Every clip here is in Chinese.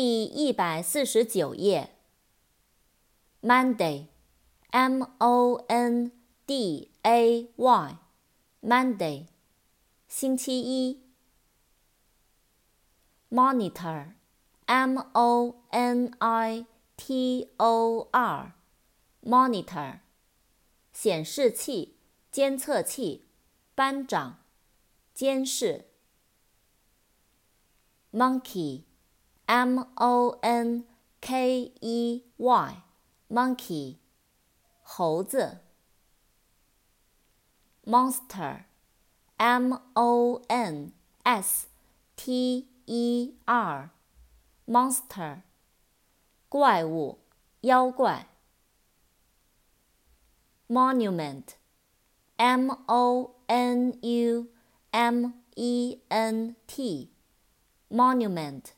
第一百四十九页。Monday，M-O-N-D-A-Y，Monday，星期一。Monitor，M-O-N-I-T-O-R，Monitor，显示器、监测器、班长、监视。Monkey。M O N K E Y，monkey，猴子。Monster，M O N S T E R，monster，怪物，妖怪。Monument，M O N U M E N T，monument。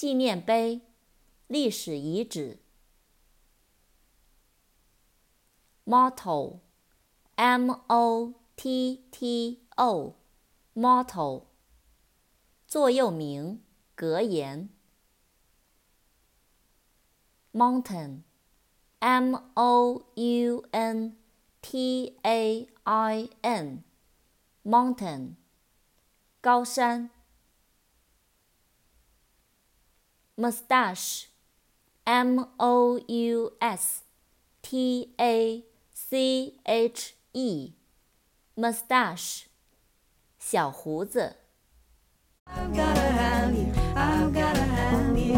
纪念碑，历史遗址。motto，m-o-t-t-o，motto，座右铭、格言。mountain，m-o-u-n-t-a-i-n，mountain，高山。Moustache, M-O-U-S-T-A-C-H-E, moustache, 小胡子。I've gotta have you, I've gotta have you.